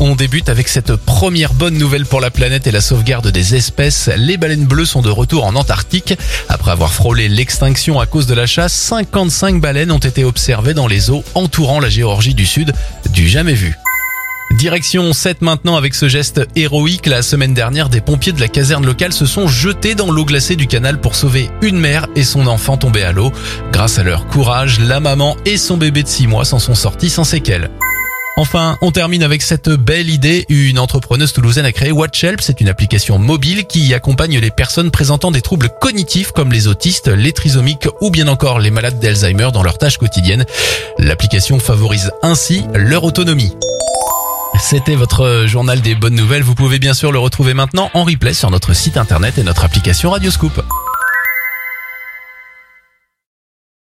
On débute avec cette première bonne nouvelle pour la planète et la sauvegarde des espèces. Les baleines bleues sont de retour en Antarctique. Après avoir frôlé l'extinction à cause de la chasse, 55 baleines ont été observées dans les eaux entourant la Géorgie du Sud, du jamais vu. Direction 7 maintenant avec ce geste héroïque. La semaine dernière, des pompiers de la caserne locale se sont jetés dans l'eau glacée du canal pour sauver une mère et son enfant tombés à l'eau. Grâce à leur courage, la maman et son bébé de 6 mois s'en sont sortis sans séquelles. Enfin, on termine avec cette belle idée. Une entrepreneuse toulousaine a créé WatchHelp. C'est une application mobile qui accompagne les personnes présentant des troubles cognitifs comme les autistes, les trisomiques ou bien encore les malades d'Alzheimer dans leurs tâches quotidiennes. L'application favorise ainsi leur autonomie. C'était votre journal des bonnes nouvelles. Vous pouvez bien sûr le retrouver maintenant en replay sur notre site internet et notre application Radioscoop.